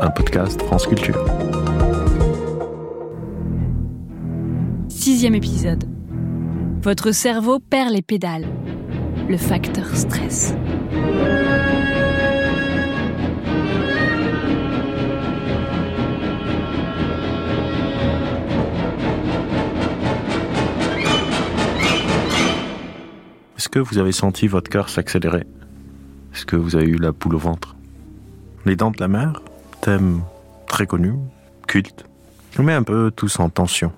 un podcast France Culture. Sixième épisode. Votre cerveau perd les pédales. Le facteur stress. Est-ce que vous avez senti votre cœur s'accélérer? Est-ce que vous avez eu la poule au ventre? Les dents de la mer, thème très connu, culte, nous met un peu tous en tension.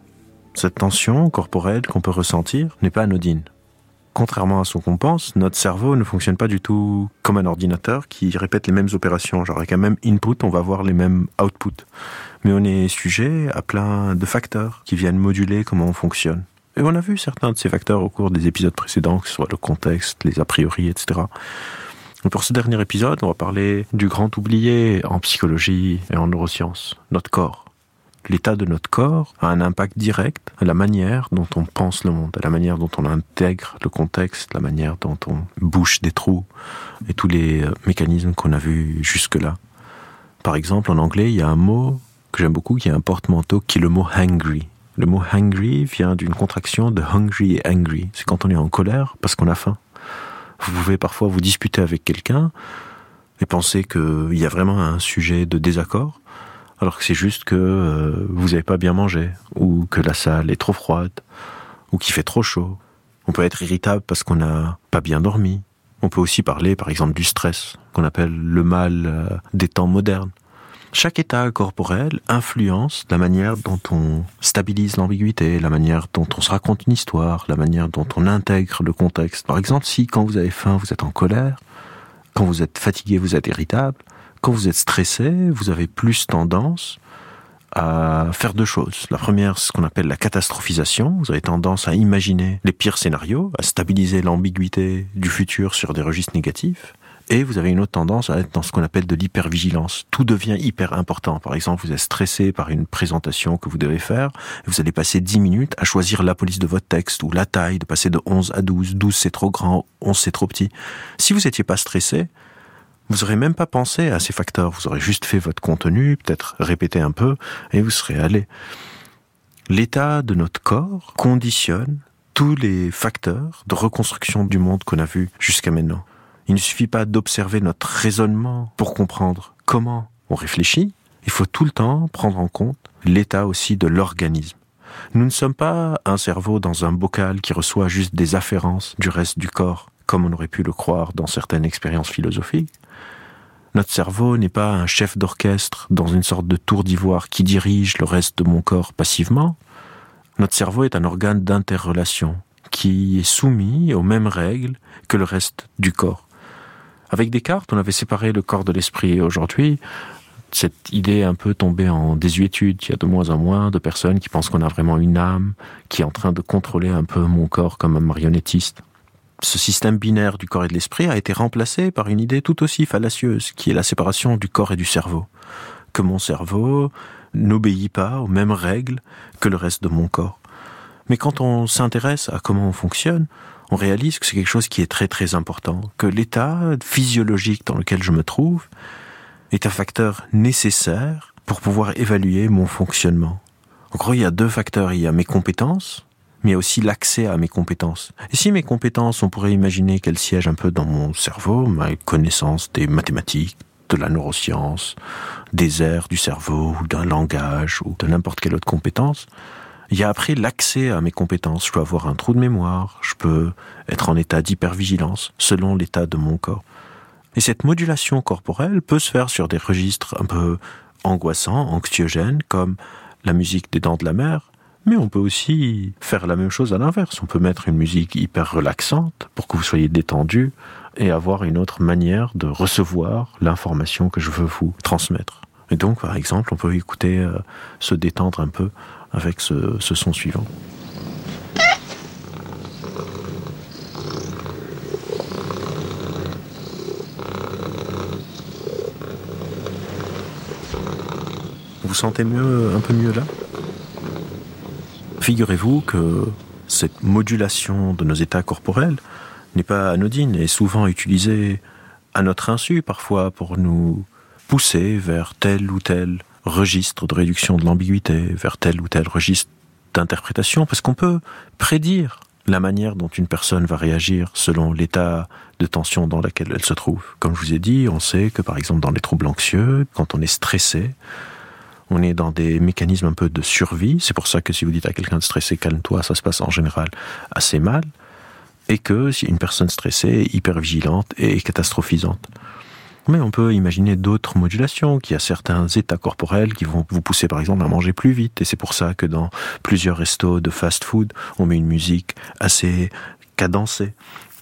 Cette tension corporelle qu'on peut ressentir n'est pas anodine. Contrairement à ce qu'on pense, notre cerveau ne fonctionne pas du tout comme un ordinateur qui répète les mêmes opérations. Genre avec un même input, on va avoir les mêmes outputs. Mais on est sujet à plein de facteurs qui viennent moduler comment on fonctionne. Et on a vu certains de ces facteurs au cours des épisodes précédents, que ce soit le contexte, les a priori, etc. Pour ce dernier épisode, on va parler du grand oublié en psychologie et en neurosciences, notre corps. L'état de notre corps a un impact direct à la manière dont on pense le monde, à la manière dont on intègre le contexte, la manière dont on bouche des trous et tous les euh, mécanismes qu'on a vus jusque-là. Par exemple, en anglais, il y a un mot que j'aime beaucoup qui est un porte-manteau qui est le mot hungry. Le mot hungry vient d'une contraction de hungry et angry. C'est quand on est en colère parce qu'on a faim. Vous pouvez parfois vous disputer avec quelqu'un et penser qu'il y a vraiment un sujet de désaccord, alors que c'est juste que euh, vous n'avez pas bien mangé, ou que la salle est trop froide, ou qu'il fait trop chaud. On peut être irritable parce qu'on n'a pas bien dormi. On peut aussi parler, par exemple, du stress, qu'on appelle le mal euh, des temps modernes. Chaque état corporel influence la manière dont on stabilise l'ambiguïté, la manière dont on se raconte une histoire, la manière dont on intègre le contexte. Par exemple, si quand vous avez faim, vous êtes en colère, quand vous êtes fatigué, vous êtes irritable, quand vous êtes stressé, vous avez plus tendance à faire deux choses. La première, ce qu'on appelle la catastrophisation. Vous avez tendance à imaginer les pires scénarios, à stabiliser l'ambiguïté du futur sur des registres négatifs. Et vous avez une autre tendance à être dans ce qu'on appelle de l'hypervigilance. Tout devient hyper important. Par exemple, vous êtes stressé par une présentation que vous devez faire, vous allez passer 10 minutes à choisir la police de votre texte, ou la taille, de passer de 11 à 12. 12 c'est trop grand, 11 c'est trop petit. Si vous n'étiez pas stressé, vous aurez même pas pensé à ces facteurs. Vous aurez juste fait votre contenu, peut-être répété un peu, et vous serez allé. L'état de notre corps conditionne tous les facteurs de reconstruction du monde qu'on a vu jusqu'à maintenant. Il ne suffit pas d'observer notre raisonnement pour comprendre comment on réfléchit. Il faut tout le temps prendre en compte l'état aussi de l'organisme. Nous ne sommes pas un cerveau dans un bocal qui reçoit juste des afférences du reste du corps, comme on aurait pu le croire dans certaines expériences philosophiques. Notre cerveau n'est pas un chef d'orchestre dans une sorte de tour d'ivoire qui dirige le reste de mon corps passivement. Notre cerveau est un organe d'interrelation qui est soumis aux mêmes règles que le reste du corps. Avec Descartes, on avait séparé le corps de l'esprit. Et aujourd'hui, cette idée est un peu tombée en désuétude. Il y a de moins en moins de personnes qui pensent qu'on a vraiment une âme qui est en train de contrôler un peu mon corps comme un marionnettiste. Ce système binaire du corps et de l'esprit a été remplacé par une idée tout aussi fallacieuse, qui est la séparation du corps et du cerveau. Que mon cerveau n'obéit pas aux mêmes règles que le reste de mon corps. Mais quand on s'intéresse à comment on fonctionne, on réalise que c'est quelque chose qui est très très important, que l'état physiologique dans lequel je me trouve est un facteur nécessaire pour pouvoir évaluer mon fonctionnement. En gros, il y a deux facteurs. Il y a mes compétences, mais il y a aussi l'accès à mes compétences. Et si mes compétences, on pourrait imaginer qu'elles siègent un peu dans mon cerveau, ma connaissance des mathématiques, de la neuroscience, des aires du cerveau, ou d'un langage, ou de n'importe quelle autre compétence, il y a après l'accès à mes compétences. Je peux avoir un trou de mémoire, je peux être en état d'hypervigilance selon l'état de mon corps. Et cette modulation corporelle peut se faire sur des registres un peu angoissants, anxiogènes, comme la musique des dents de la mer, mais on peut aussi faire la même chose à l'inverse. On peut mettre une musique hyper relaxante pour que vous soyez détendu et avoir une autre manière de recevoir l'information que je veux vous transmettre. Et donc, par exemple, on peut écouter, euh, se détendre un peu avec ce, son suivant. Vous sentez mieux, un peu mieux là? Figurez-vous que cette modulation de nos états corporels n'est pas anodine et souvent utilisée à notre insu parfois pour nous pousser vers tel ou tel registre de réduction de l'ambiguïté, vers tel ou tel registre d'interprétation, parce qu'on peut prédire la manière dont une personne va réagir selon l'état de tension dans lequel elle se trouve. Comme je vous ai dit, on sait que par exemple dans les troubles anxieux, quand on est stressé, on est dans des mécanismes un peu de survie. C'est pour ça que si vous dites à quelqu'un de stressé, calme-toi, ça se passe en général assez mal. Et que si une personne stressée est hyper vigilante et catastrophisante. Mais on peut imaginer d'autres modulations, qu'il y a certains états corporels qui vont vous pousser par exemple à manger plus vite. Et c'est pour ça que dans plusieurs restos de fast-food, on met une musique assez cadencée.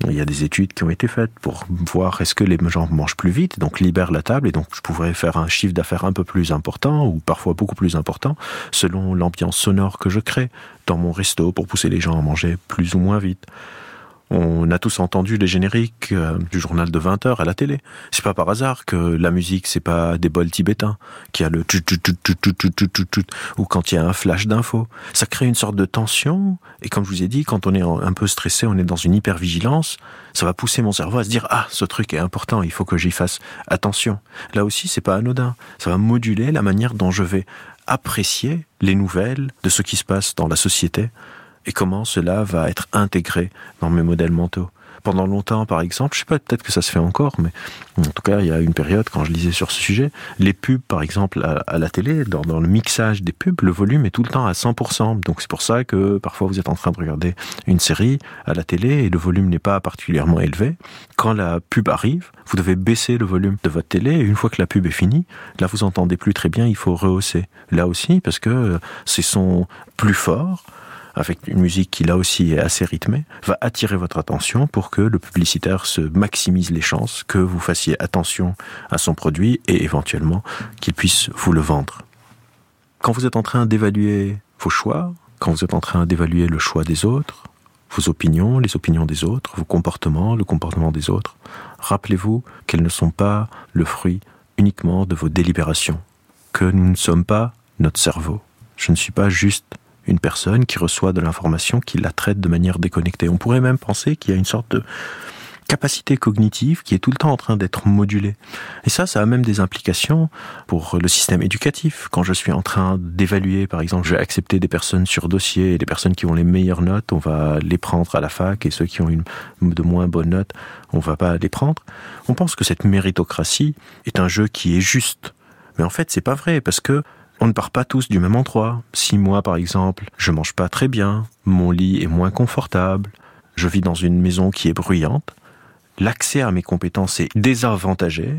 Il y a des études qui ont été faites pour voir est-ce que les gens mangent plus vite, donc libèrent la table, et donc je pourrais faire un chiffre d'affaires un peu plus important, ou parfois beaucoup plus important, selon l'ambiance sonore que je crée dans mon resto pour pousser les gens à manger plus ou moins vite. On a tous entendu les génériques euh, du journal de 20 heures à la télé. C'est pas par hasard que la musique, c'est pas des bols tibétains, qui a le ou quand il y a un flash d'infos. Ça crée une sorte de tension, et comme je vous ai dit, quand on est un peu stressé, on est dans une hypervigilance, ça va pousser mon cerveau à se dire, ah, ce truc est important, il faut que j'y fasse attention. Là aussi, c'est pas anodin. Ça va moduler la manière dont je vais apprécier les nouvelles de ce qui se passe dans la société et comment cela va être intégré dans mes modèles mentaux? Pendant longtemps, par exemple, je sais pas, peut-être que ça se fait encore, mais en tout cas, il y a une période quand je lisais sur ce sujet, les pubs, par exemple, à, la télé, dans, dans, le mixage des pubs, le volume est tout le temps à 100%. Donc c'est pour ça que parfois vous êtes en train de regarder une série à la télé et le volume n'est pas particulièrement élevé. Quand la pub arrive, vous devez baisser le volume de votre télé et une fois que la pub est finie, là vous entendez plus très bien, il faut rehausser. Là aussi, parce que c'est son plus fort avec une musique qui là aussi est assez rythmée, va attirer votre attention pour que le publicitaire se maximise les chances que vous fassiez attention à son produit et éventuellement qu'il puisse vous le vendre. Quand vous êtes en train d'évaluer vos choix, quand vous êtes en train d'évaluer le choix des autres, vos opinions, les opinions des autres, vos comportements, le comportement des autres, rappelez-vous qu'elles ne sont pas le fruit uniquement de vos délibérations, que nous ne sommes pas notre cerveau. Je ne suis pas juste une personne qui reçoit de l'information, qui la traite de manière déconnectée. On pourrait même penser qu'il y a une sorte de capacité cognitive qui est tout le temps en train d'être modulée. Et ça, ça a même des implications pour le système éducatif. Quand je suis en train d'évaluer, par exemple, je vais accepter des personnes sur dossier et les personnes qui ont les meilleures notes, on va les prendre à la fac et ceux qui ont une de moins bonnes notes, on va pas les prendre. On pense que cette méritocratie est un jeu qui est juste. Mais en fait, c'est pas vrai parce que on ne part pas tous du même endroit. Si moi, par exemple, je mange pas très bien, mon lit est moins confortable, je vis dans une maison qui est bruyante, l'accès à mes compétences est désavantagé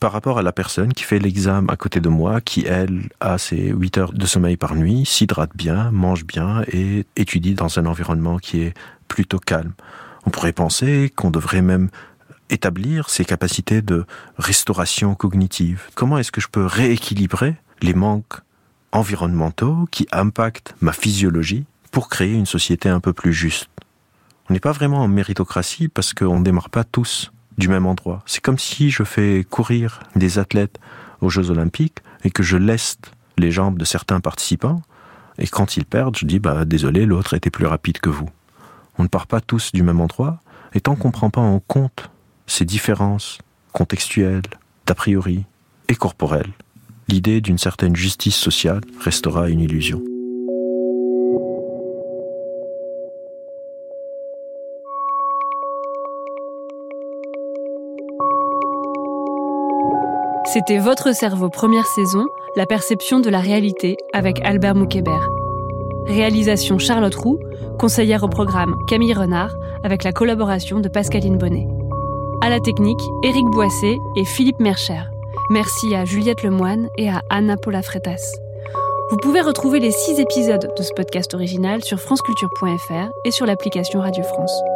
par rapport à la personne qui fait l'examen à côté de moi, qui, elle, a ses 8 heures de sommeil par nuit, s'hydrate bien, mange bien et étudie dans un environnement qui est plutôt calme. On pourrait penser qu'on devrait même établir ces capacités de restauration cognitive. Comment est-ce que je peux rééquilibrer les manques environnementaux qui impactent ma physiologie pour créer une société un peu plus juste. On n'est pas vraiment en méritocratie parce qu'on ne démarre pas tous du même endroit. C'est comme si je fais courir des athlètes aux Jeux Olympiques et que je laisse les jambes de certains participants et quand ils perdent, je dis bah désolé, l'autre était plus rapide que vous. On ne part pas tous du même endroit et tant qu'on ne prend pas en compte ces différences contextuelles, d'a priori et corporelles, l'idée d'une certaine justice sociale restera une illusion. C'était Votre cerveau première saison, la perception de la réalité avec Albert Moukébert. Réalisation Charlotte Roux, conseillère au programme Camille Renard avec la collaboration de Pascaline Bonnet. À la technique, Éric Boissé et Philippe Mercher. Merci à Juliette Lemoine et à Anna Paula Freitas. Vous pouvez retrouver les six épisodes de ce podcast original sur franceculture.fr et sur l'application Radio France.